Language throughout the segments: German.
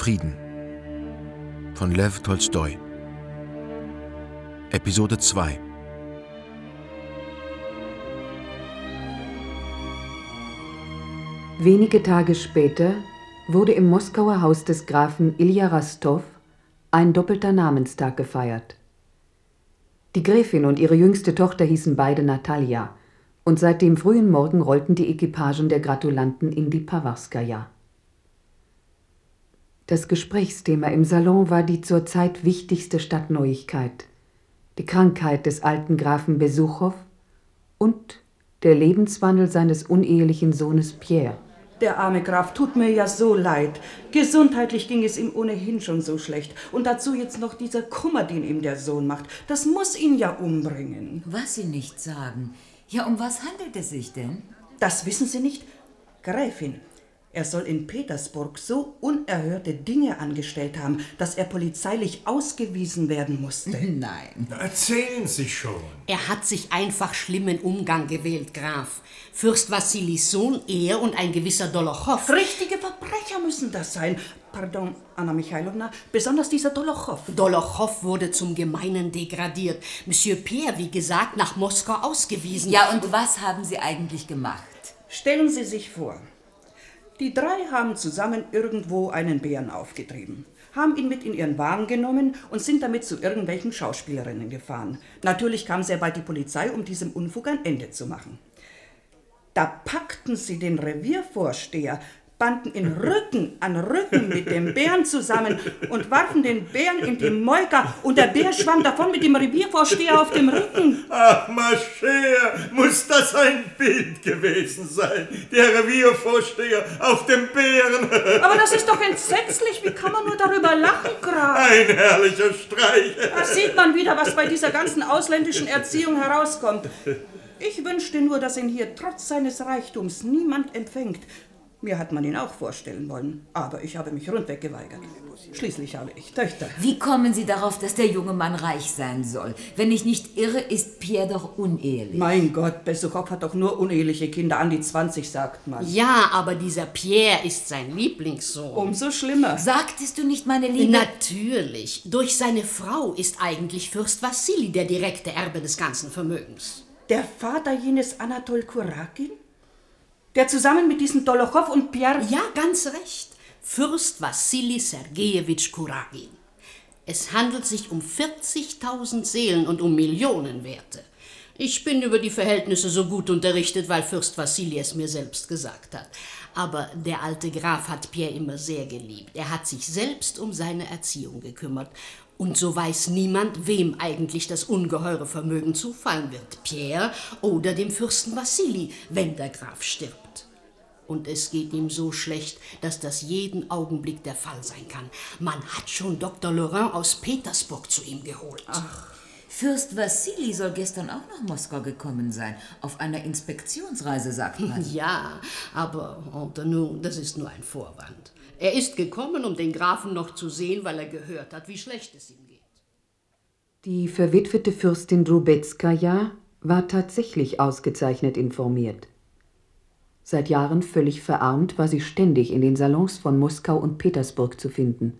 Frieden von Lev Tolstoi Episode 2 Wenige Tage später wurde im Moskauer Haus des Grafen Ilja Rastow ein doppelter Namenstag gefeiert. Die Gräfin und ihre jüngste Tochter hießen beide Natalia, und seit dem frühen Morgen rollten die Equipagen der Gratulanten in die Pawarskaja. Das Gesprächsthema im Salon war die zurzeit wichtigste Stadtneuigkeit, die Krankheit des alten Grafen Besuchow und der Lebenswandel seines unehelichen Sohnes Pierre. Der arme Graf tut mir ja so leid. Gesundheitlich ging es ihm ohnehin schon so schlecht. Und dazu jetzt noch dieser Kummer, den ihm der Sohn macht. Das muss ihn ja umbringen. Was Sie nicht sagen. Ja, um was handelt es sich denn? Das wissen Sie nicht? Gräfin, er soll in Petersburg so unerhörte Dinge angestellt haben, dass er polizeilich ausgewiesen werden musste. Nein. Erzählen Sie schon. Er hat sich einfach schlimmen Umgang gewählt, Graf. Fürst Wassilis Sohn, er und ein gewisser Dolochow. Richtige Verbrecher müssen das sein. Pardon, Anna Michailowna, besonders dieser Dolochow. Dolochow wurde zum Gemeinen degradiert. Monsieur Pierre, wie gesagt, nach Moskau ausgewiesen. Ja, und was haben Sie eigentlich gemacht? Stellen Sie sich vor, die drei haben zusammen irgendwo einen Bären aufgetrieben, haben ihn mit in ihren Wagen genommen und sind damit zu irgendwelchen Schauspielerinnen gefahren. Natürlich kam sehr bald die Polizei, um diesem Unfug ein Ende zu machen. Da packten sie den Reviervorsteher, banden ihn Rücken an Rücken mit dem Bären zusammen und warfen den Bären in die Moika und der Bär schwamm davon mit dem Reviervorsteher auf dem Rücken. Ach, Mascher, muss das ein Bild gewesen sein? Der Reviervorsteher auf dem Bären. Aber das ist doch entsetzlich. Wie kann man nur darüber lachen, Graf? Ein herrlicher Streich. Da sieht man wieder, was bei dieser ganzen ausländischen Erziehung herauskommt. Ich wünschte nur, dass ihn hier trotz seines Reichtums niemand empfängt. Mir hat man ihn auch vorstellen wollen, aber ich habe mich rundweg geweigert. Schließlich habe ich Töchter. Wie kommen Sie darauf, dass der junge Mann reich sein soll? Wenn ich nicht irre, ist Pierre doch unehelich. Mein Gott, Besuchow hat doch nur uneheliche Kinder, an die 20 sagt man. Ja, aber dieser Pierre ist sein Lieblingssohn. Umso schlimmer. Sagtest du nicht, meine Liebe? Natürlich. Durch seine Frau ist eigentlich Fürst Wassili der direkte Erbe des ganzen Vermögens. Der Vater jenes Anatol Kurakin? Der zusammen mit diesem Dolochow und Pierre... Ja, ganz recht. Fürst Wassili Sergejewitsch Kuragin. Es handelt sich um 40.000 Seelen und um Millionenwerte. Ich bin über die Verhältnisse so gut unterrichtet, weil Fürst Wassili es mir selbst gesagt hat. Aber der alte Graf hat Pierre immer sehr geliebt. Er hat sich selbst um seine Erziehung gekümmert. Und so weiß niemand, wem eigentlich das ungeheure Vermögen zufallen wird. Pierre oder dem Fürsten Wassili, wenn der Graf stirbt. Und es geht ihm so schlecht, dass das jeden Augenblick der Fall sein kann. Man hat schon Dr. Laurent aus Petersburg zu ihm geholt. Ach. Fürst Wassili soll gestern auch nach Moskau gekommen sein. Auf einer Inspektionsreise, sagt man. Ja, aber entre nous, das ist nur ein Vorwand. Er ist gekommen, um den Grafen noch zu sehen, weil er gehört hat, wie schlecht es ihm geht. Die verwitwete Fürstin Drubetskaja war tatsächlich ausgezeichnet informiert. Seit Jahren völlig verarmt war sie ständig in den Salons von Moskau und Petersburg zu finden,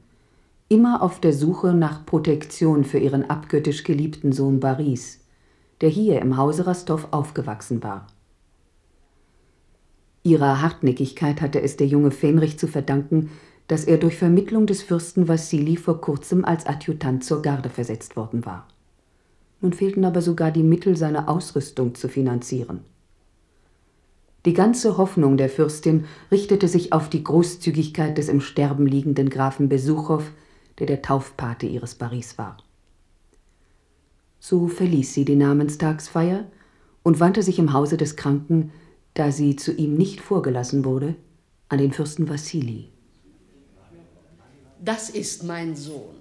immer auf der Suche nach Protektion für ihren abgöttisch geliebten Sohn Baris, der hier im Hause Rastow aufgewachsen war. Ihrer Hartnäckigkeit hatte es der junge Fähnrich zu verdanken, dass er durch Vermittlung des Fürsten Wassili vor kurzem als Adjutant zur Garde versetzt worden war. Nun fehlten aber sogar die Mittel, seine Ausrüstung zu finanzieren. Die ganze Hoffnung der Fürstin richtete sich auf die Großzügigkeit des im Sterben liegenden Grafen Besuchow, der der Taufpate ihres Paris war. So verließ sie die Namenstagsfeier und wandte sich im Hause des Kranken da sie zu ihm nicht vorgelassen wurde, an den Fürsten Wassili. Das ist mein Sohn.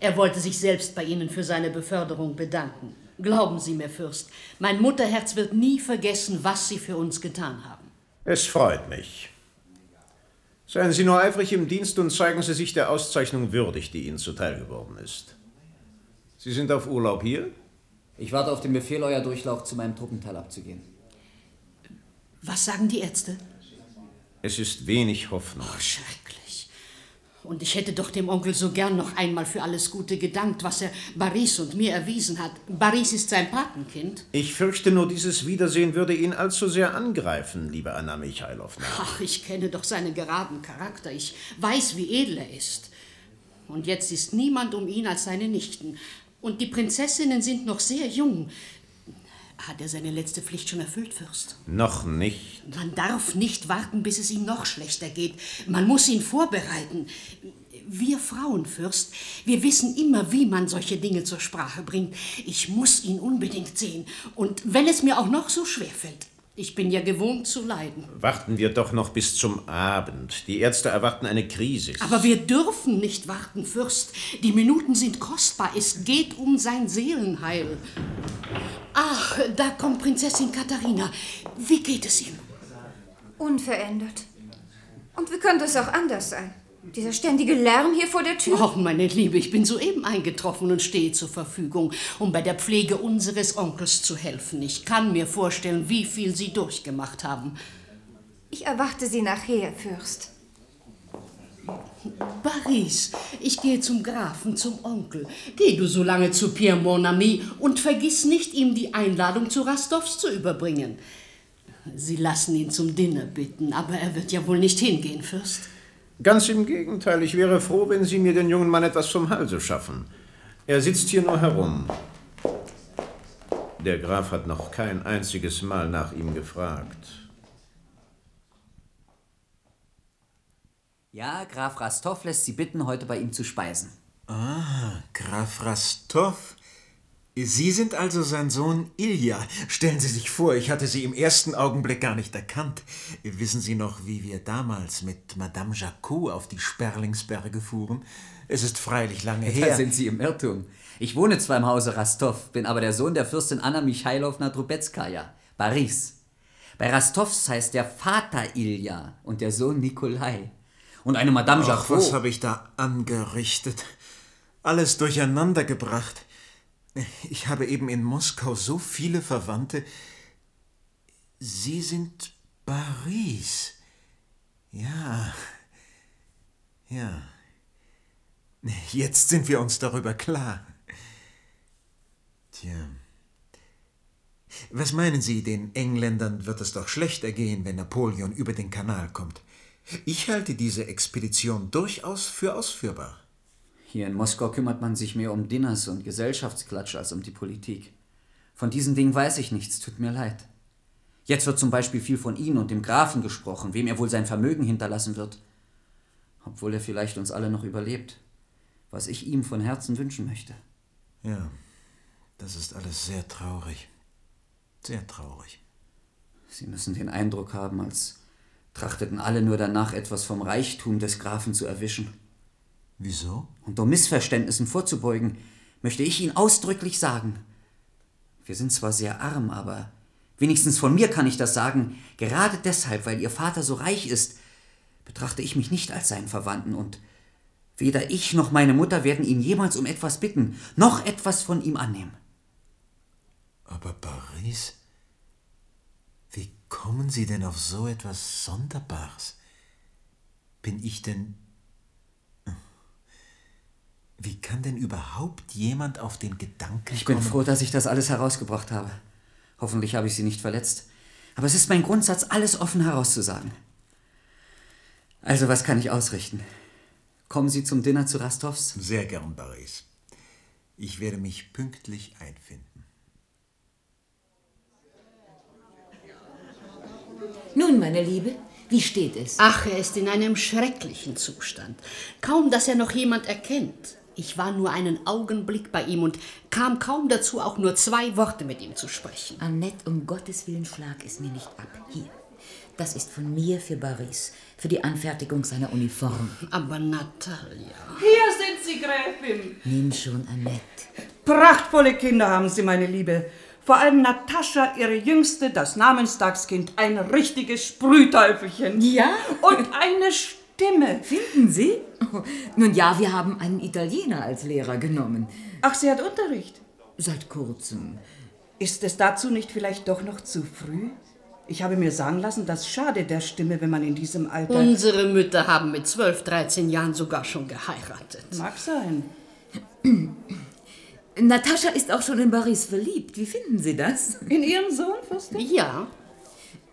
Er wollte sich selbst bei Ihnen für seine Beförderung bedanken. Glauben Sie mir, Fürst, mein Mutterherz wird nie vergessen, was Sie für uns getan haben. Es freut mich. Seien Sie nur eifrig im Dienst und zeigen Sie sich der Auszeichnung würdig, die Ihnen zuteil geworden ist. Sie sind auf Urlaub hier? Ich warte auf den Befehl, euer Durchlauf zu meinem Truppenteil abzugehen. Was sagen die Ärzte? Es ist wenig Hoffnung. Oh, schrecklich. Und ich hätte doch dem Onkel so gern noch einmal für alles Gute gedankt, was er Baris und mir erwiesen hat. Baris ist sein Patenkind. Ich fürchte nur, dieses Wiedersehen würde ihn allzu sehr angreifen, liebe Anna Michailowna. Ach, ich kenne doch seinen geraden Charakter. Ich weiß, wie edel er ist. Und jetzt ist niemand um ihn als seine Nichten. Und die Prinzessinnen sind noch sehr jung. Hat er seine letzte Pflicht schon erfüllt, Fürst? Noch nicht. Man darf nicht warten, bis es ihm noch schlechter geht. Man muss ihn vorbereiten. Wir Frauen, Fürst, wir wissen immer, wie man solche Dinge zur Sprache bringt. Ich muss ihn unbedingt sehen. Und wenn es mir auch noch so schwer fällt. Ich bin ja gewohnt zu leiden. Warten wir doch noch bis zum Abend. Die Ärzte erwarten eine Krise. Aber wir dürfen nicht warten, Fürst. Die Minuten sind kostbar. Es geht um sein Seelenheil. Ach, da kommt Prinzessin Katharina. Wie geht es ihm? Unverändert. Und wie könnte es auch anders sein? Dieser ständige Lärm hier vor der Tür? Oh, meine Liebe, ich bin soeben eingetroffen und stehe zur Verfügung, um bei der Pflege unseres Onkels zu helfen. Ich kann mir vorstellen, wie viel Sie durchgemacht haben. Ich erwarte Sie nachher, Fürst. Paris, ich gehe zum Grafen, zum Onkel. Geh du so lange zu Pierre Mon Ami und vergiss nicht, ihm die Einladung zu Rastovs zu überbringen. Sie lassen ihn zum Dinner bitten, aber er wird ja wohl nicht hingehen, Fürst. Ganz im Gegenteil, ich wäre froh, wenn Sie mir den jungen Mann etwas vom Halse schaffen. Er sitzt hier nur herum. Der Graf hat noch kein einziges Mal nach ihm gefragt. Ja, Graf Rastov lässt Sie bitten, heute bei ihm zu speisen. Ah, Graf Rastov. Sie sind also sein Sohn Ilja. Stellen Sie sich vor, ich hatte Sie im ersten Augenblick gar nicht erkannt. Wissen Sie noch, wie wir damals mit Madame Jacot auf die Sperlingsberge fuhren? Es ist freilich lange her. Da sind Sie im Irrtum. Ich wohne zwar im Hause Rastov, bin aber der Sohn der Fürstin Anna Michailowna Trubetskaja, Paris. Bei Rastovs heißt der Vater Ilja und der Sohn Nikolai. Und eine Madame Ach, Jacot. was habe ich da angerichtet? Alles durcheinander gebracht. Ich habe eben in Moskau so viele Verwandte. Sie sind Paris. Ja. Ja. Jetzt sind wir uns darüber klar. Tja. Was meinen Sie, den Engländern wird es doch schlecht ergehen, wenn Napoleon über den Kanal kommt. Ich halte diese Expedition durchaus für ausführbar. Hier in Moskau kümmert man sich mehr um Dinners und Gesellschaftsklatsch als um die Politik. Von diesen Dingen weiß ich nichts, tut mir leid. Jetzt wird zum Beispiel viel von Ihnen und dem Grafen gesprochen, wem er wohl sein Vermögen hinterlassen wird. Obwohl er vielleicht uns alle noch überlebt. Was ich ihm von Herzen wünschen möchte. Ja, das ist alles sehr traurig. Sehr traurig. Sie müssen den Eindruck haben, als trachteten alle nur danach, etwas vom Reichtum des Grafen zu erwischen. Wieso? Und um Missverständnissen vorzubeugen, möchte ich Ihnen ausdrücklich sagen, wir sind zwar sehr arm, aber wenigstens von mir kann ich das sagen, gerade deshalb, weil Ihr Vater so reich ist, betrachte ich mich nicht als seinen Verwandten und weder ich noch meine Mutter werden ihn jemals um etwas bitten, noch etwas von ihm annehmen. Aber Paris? Wie kommen Sie denn auf so etwas Sonderbares? Bin ich denn. Wie kann denn überhaupt jemand auf den Gedanken Ich bin kommen? froh, dass ich das alles herausgebracht habe. Hoffentlich habe ich Sie nicht verletzt. Aber es ist mein Grundsatz, alles offen herauszusagen. Also, was kann ich ausrichten? Kommen Sie zum Dinner zu Rastovs? Sehr gern, Paris. Ich werde mich pünktlich einfinden. Nun, meine Liebe, wie steht es? Ach, er ist in einem schrecklichen Zustand. Kaum, dass er noch jemand erkennt. Ich war nur einen Augenblick bei ihm und kam kaum dazu, auch nur zwei Worte mit ihm zu sprechen. Annette, um Gottes Willen, schlag es mir nicht ab. Hier. Das ist von mir für Boris, für die Anfertigung seiner Uniform. Aber Natalia. Hier sind Sie, Gräfin. Nimm schon, Annette. Prachtvolle Kinder haben Sie, meine Liebe. Vor allem Natascha, ihre Jüngste, das Namenstagskind, ein richtiges Sprühteufelchen. Ja? Und eine Stimme. Finden Sie? Oh, nun ja, wir haben einen Italiener als Lehrer genommen. Ach, sie hat Unterricht. Seit kurzem. Ist es dazu nicht vielleicht doch noch zu früh? Ich habe mir sagen lassen, das schade der Stimme, wenn man in diesem Alter. Unsere Mütter haben mit 12, 13 Jahren sogar schon geheiratet. Mag sein. Natascha ist auch schon in Paris verliebt. Wie finden Sie das? In Ihren Sohn, Fürstin? Ja.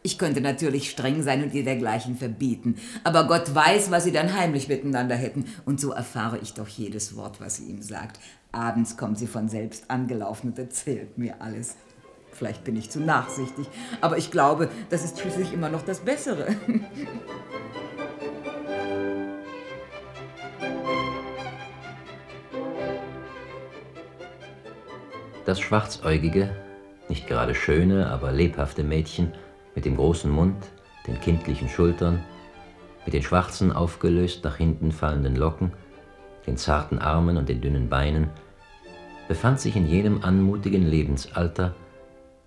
Ich könnte natürlich streng sein und ihr dergleichen verbieten. Aber Gott weiß, was sie dann heimlich miteinander hätten. Und so erfahre ich doch jedes Wort, was sie ihm sagt. Abends kommt sie von selbst angelaufen und erzählt mir alles. Vielleicht bin ich zu nachsichtig, aber ich glaube, das ist schließlich immer noch das Bessere. Das schwarzäugige, nicht gerade schöne, aber lebhafte Mädchen mit dem großen Mund, den kindlichen Schultern, mit den schwarzen, aufgelöst nach hinten fallenden Locken, den zarten Armen und den dünnen Beinen, befand sich in jenem anmutigen Lebensalter,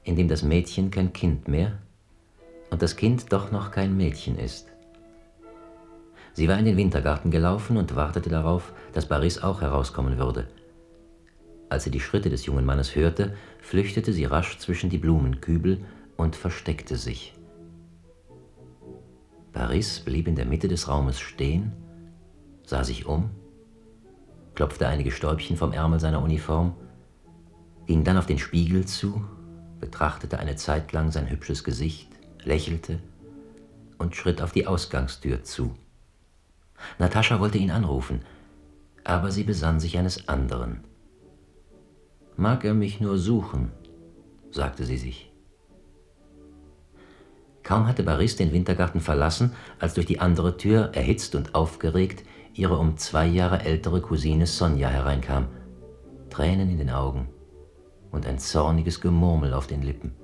in dem das Mädchen kein Kind mehr und das Kind doch noch kein Mädchen ist. Sie war in den Wintergarten gelaufen und wartete darauf, dass Baris auch herauskommen würde. Als sie die Schritte des jungen Mannes hörte, flüchtete sie rasch zwischen die Blumenkübel und versteckte sich. Baris blieb in der Mitte des Raumes stehen, sah sich um, klopfte einige Stäubchen vom Ärmel seiner Uniform, ging dann auf den Spiegel zu, betrachtete eine Zeit lang sein hübsches Gesicht, lächelte und schritt auf die Ausgangstür zu. Natascha wollte ihn anrufen, aber sie besann sich eines anderen. Mag er mich nur suchen, sagte sie sich. Kaum hatte Baris den Wintergarten verlassen, als durch die andere Tür, erhitzt und aufgeregt, ihre um zwei Jahre ältere Cousine Sonja hereinkam, Tränen in den Augen und ein zorniges Gemurmel auf den Lippen.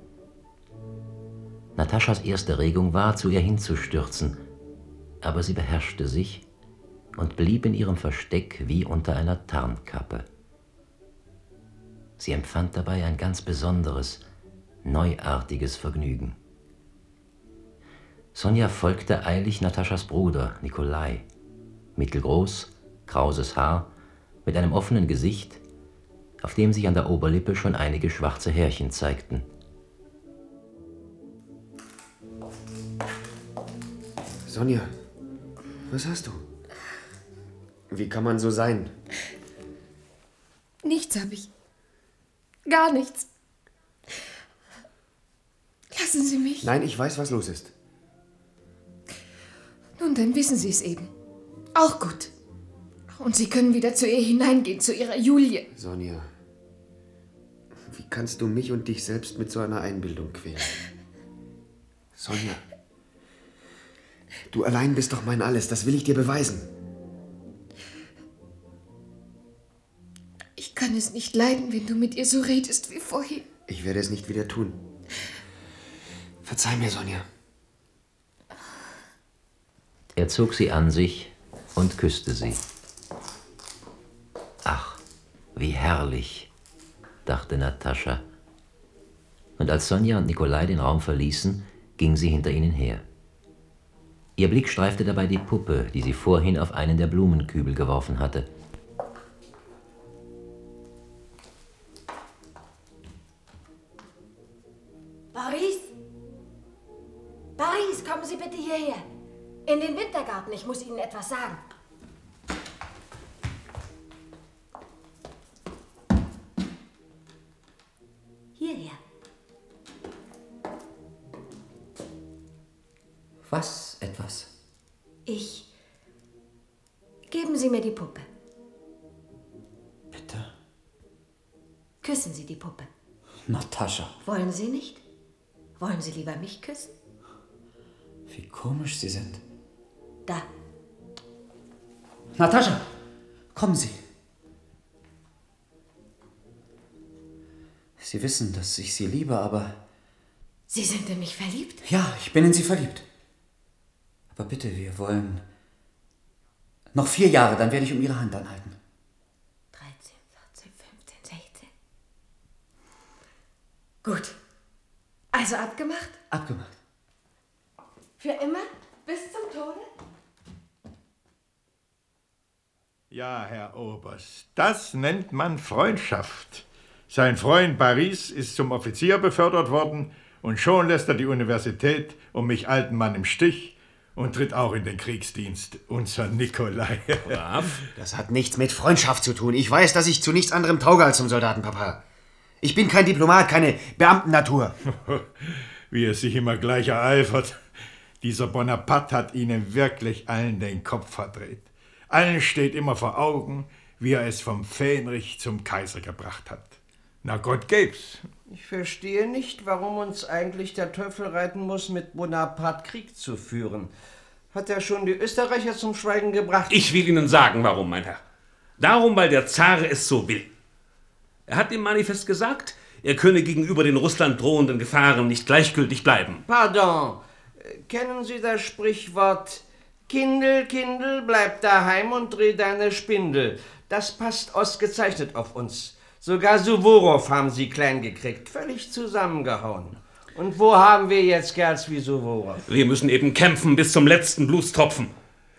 Nataschas erste Regung war, zu ihr hinzustürzen, aber sie beherrschte sich und blieb in ihrem Versteck wie unter einer Tarnkappe. Sie empfand dabei ein ganz besonderes, neuartiges Vergnügen. Sonja folgte eilig Nataschas Bruder, Nikolai. Mittelgroß, krauses Haar, mit einem offenen Gesicht, auf dem sich an der Oberlippe schon einige schwarze Härchen zeigten. Sonja, was hast du? Wie kann man so sein? Nichts habe ich. Gar nichts. Lassen Sie mich. Nein, ich weiß, was los ist. Nun, dann wissen Sie es eben. Auch gut. Und Sie können wieder zu ihr hineingehen, zu Ihrer Julie. Sonja, wie kannst du mich und dich selbst mit so einer Einbildung quälen? Sonja, du allein bist doch mein Alles, das will ich dir beweisen. Ich kann es nicht leiden, wenn du mit ihr so redest wie vorhin. Ich werde es nicht wieder tun. Verzeih mir, Sonja. Er zog sie an sich und küsste sie. Ach, wie herrlich, dachte Natascha. Und als Sonja und Nikolai den Raum verließen, ging sie hinter ihnen her. Ihr Blick streifte dabei die Puppe, die sie vorhin auf einen der Blumenkübel geworfen hatte. Paris? Paris, kommen Sie bitte hierher. In den Wintergarten, ich muss Ihnen etwas sagen. Hierher. Was etwas? Ich. Geben Sie mir die Puppe. Bitte? Küssen Sie die Puppe. Natascha, Wollen Sie nicht? Wollen Sie lieber mich küssen? wie komisch Sie sind. Da. Natascha, kommen Sie. Sie wissen, dass ich Sie liebe, aber Sie sind in mich verliebt? ja, ich bin in Sie verliebt. Aber bitte, wir wollen noch vier Jahre, dann werde ich um Ihre Hand anhalten. 13, 14, 15, 16. Gut. Also abgemacht? Abgemacht. Für immer? Bis zum Tode? Ja, Herr Oberst, das nennt man Freundschaft. Sein Freund Paris ist zum Offizier befördert worden Und schon lässt er die Universität und mich alten Mann im Stich und tritt auch in den Kriegsdienst. Unser Nikolai. Brav. Das hat nichts mit Freundschaft zu tun. Ich weiß, dass ich zu nichts anderem tauge als zum Soldatenpapa. Ich bin kein Diplomat, keine Beamtennatur. Wie er sich immer gleich ereifert. Dieser Bonaparte hat Ihnen wirklich allen den Kopf verdreht. Allen steht immer vor Augen, wie er es vom Fähnrich zum Kaiser gebracht hat. Na Gott geb's. Ich verstehe nicht, warum uns eigentlich der Teufel reiten muss, mit Bonaparte Krieg zu führen. Hat er schon die Österreicher zum Schweigen gebracht? Ich will Ihnen sagen, warum, mein Herr. Darum, weil der Zar es so will. Er hat im Manifest gesagt, er könne gegenüber den Russland drohenden Gefahren nicht gleichgültig bleiben. Pardon. Kennen Sie das Sprichwort Kindel, Kindel, bleib daheim und dreh deine Spindel? Das passt ausgezeichnet auf uns. Sogar Suworow haben sie klein gekriegt, völlig zusammengehauen. Und wo haben wir jetzt Kerls wie Suworow? Wir müssen eben kämpfen bis zum letzten Blutstropfen.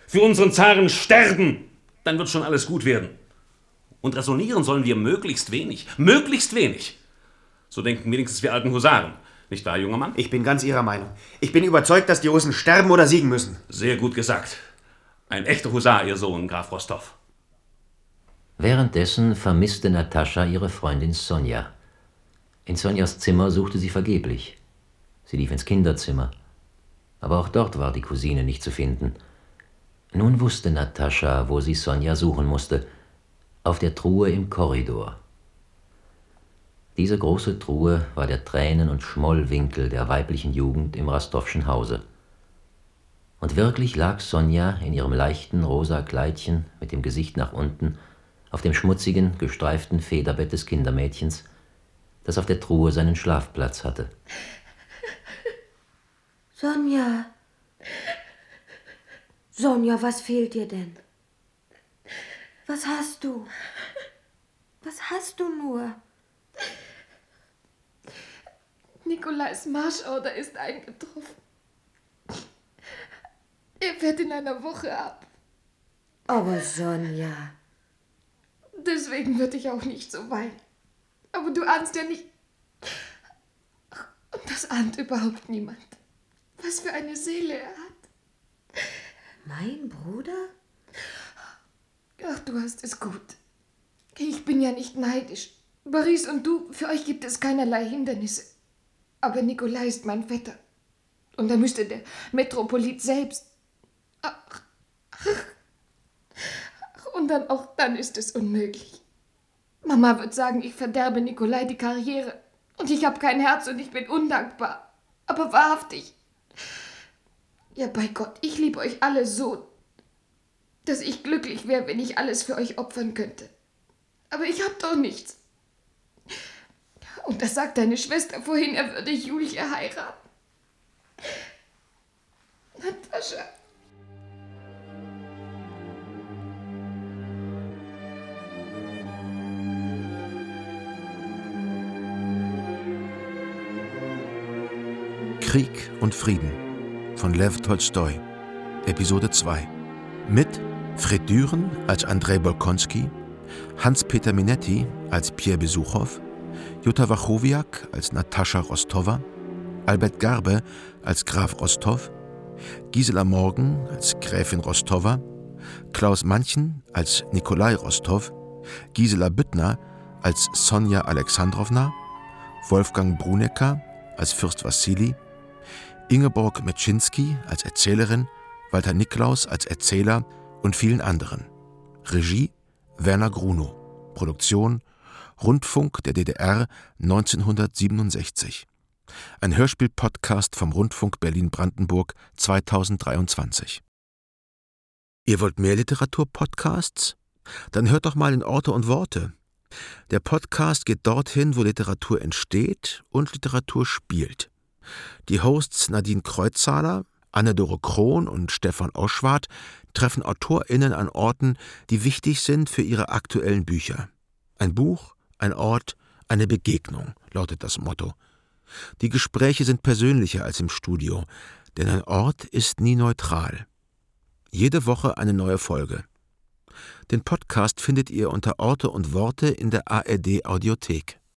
Für unseren Zaren sterben. Dann wird schon alles gut werden. Und resonieren sollen wir möglichst wenig. Möglichst wenig. So denken wenigstens wir alten Husaren. Nicht wahr, junger Mann? Ich bin ganz Ihrer Meinung. Ich bin überzeugt, dass die Russen sterben oder siegen müssen. Sehr gut gesagt. Ein echter Husar, Ihr Sohn, Graf Rostov. Währenddessen vermisste Natascha ihre Freundin Sonja. In Sonjas Zimmer suchte sie vergeblich. Sie lief ins Kinderzimmer. Aber auch dort war die Cousine nicht zu finden. Nun wusste Natascha, wo sie Sonja suchen musste. Auf der Truhe im Korridor. Diese große Truhe war der Tränen- und Schmollwinkel der weiblichen Jugend im Rastowschen Hause. Und wirklich lag Sonja in ihrem leichten rosa Kleidchen mit dem Gesicht nach unten auf dem schmutzigen, gestreiften Federbett des Kindermädchens, das auf der Truhe seinen Schlafplatz hatte. Sonja. Sonja, was fehlt dir denn? Was hast du? Was hast du nur? Nikolais Marschorder ist eingetroffen. Er fährt in einer Woche ab. Aber Sonja. Deswegen würde ich auch nicht so weinen. Aber du ahnst ja nicht. Und das ahnt überhaupt niemand. Was für eine Seele er hat. Mein Bruder? Ach, du hast es gut. Ich bin ja nicht neidisch. Boris und du, für euch gibt es keinerlei Hindernisse. Aber Nikolai ist mein Vetter. Und da müsste der Metropolit selbst. Ach, ach, und dann auch dann ist es unmöglich. Mama wird sagen, ich verderbe Nikolai die Karriere. Und ich habe kein Herz und ich bin undankbar. Aber wahrhaftig. Ja, bei Gott, ich liebe euch alle so, dass ich glücklich wäre, wenn ich alles für euch opfern könnte. Aber ich hab doch nichts. Und das sagt deine Schwester vorhin, er würde Julia heiraten. Natascha. Krieg und Frieden von Lev Tolstoi, Episode 2. Mit Fred Düren als Andrei Bolkonski, Hans-Peter Minetti als Pierre Besuchow, Jutta Wachowiak als Natascha Rostova, Albert Garbe als Graf Rostov, Gisela Morgen als Gräfin Rostova, Klaus Manchen als Nikolai Rostov, Gisela Büttner als Sonja Alexandrowna, Wolfgang Brunecker als Fürst Wassili, Ingeborg Metschinski als Erzählerin, Walter Niklaus als Erzähler und vielen anderen. Regie Werner Grunow. Produktion Rundfunk der DDR 1967. Ein Hörspiel-Podcast vom Rundfunk Berlin-Brandenburg 2023. Ihr wollt mehr Literatur-Podcasts? Dann hört doch mal in Orte und Worte. Der Podcast geht dorthin, wo Literatur entsteht und Literatur spielt. Die Hosts Nadine Kreuzzahler, Anne-Dore Krohn und Stefan Oschwart treffen AutorInnen an Orten, die wichtig sind für ihre aktuellen Bücher. Ein Buch, ein Ort, eine Begegnung, lautet das Motto. Die Gespräche sind persönlicher als im Studio, denn ein Ort ist nie neutral. Jede Woche eine neue Folge. Den Podcast findet ihr unter Orte und Worte in der ARD Audiothek.